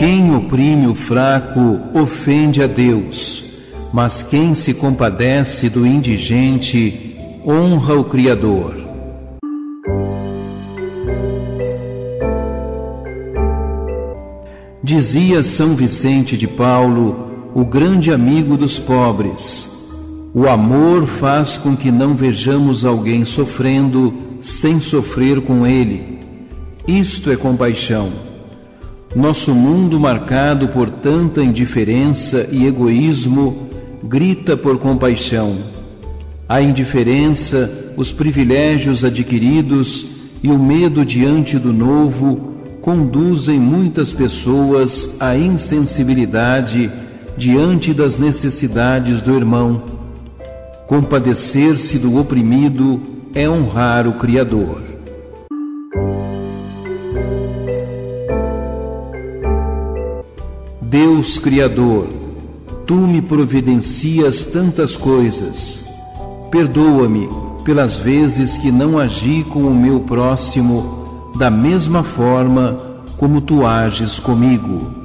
Quem oprime o fraco ofende a Deus, mas quem se compadece do indigente honra o Criador. Dizia São Vicente de Paulo, o grande amigo dos pobres: o amor faz com que não vejamos alguém sofrendo sem sofrer com ele. Isto é compaixão. Nosso mundo, marcado por tanta indiferença e egoísmo, grita por compaixão. A indiferença, os privilégios adquiridos e o medo diante do novo conduzem muitas pessoas à insensibilidade diante das necessidades do irmão. Compadecer-se do oprimido é honrar o Criador. Deus Criador, tu me providencias tantas coisas. Perdoa-me pelas vezes que não agi com o meu próximo da mesma forma como tu ages comigo.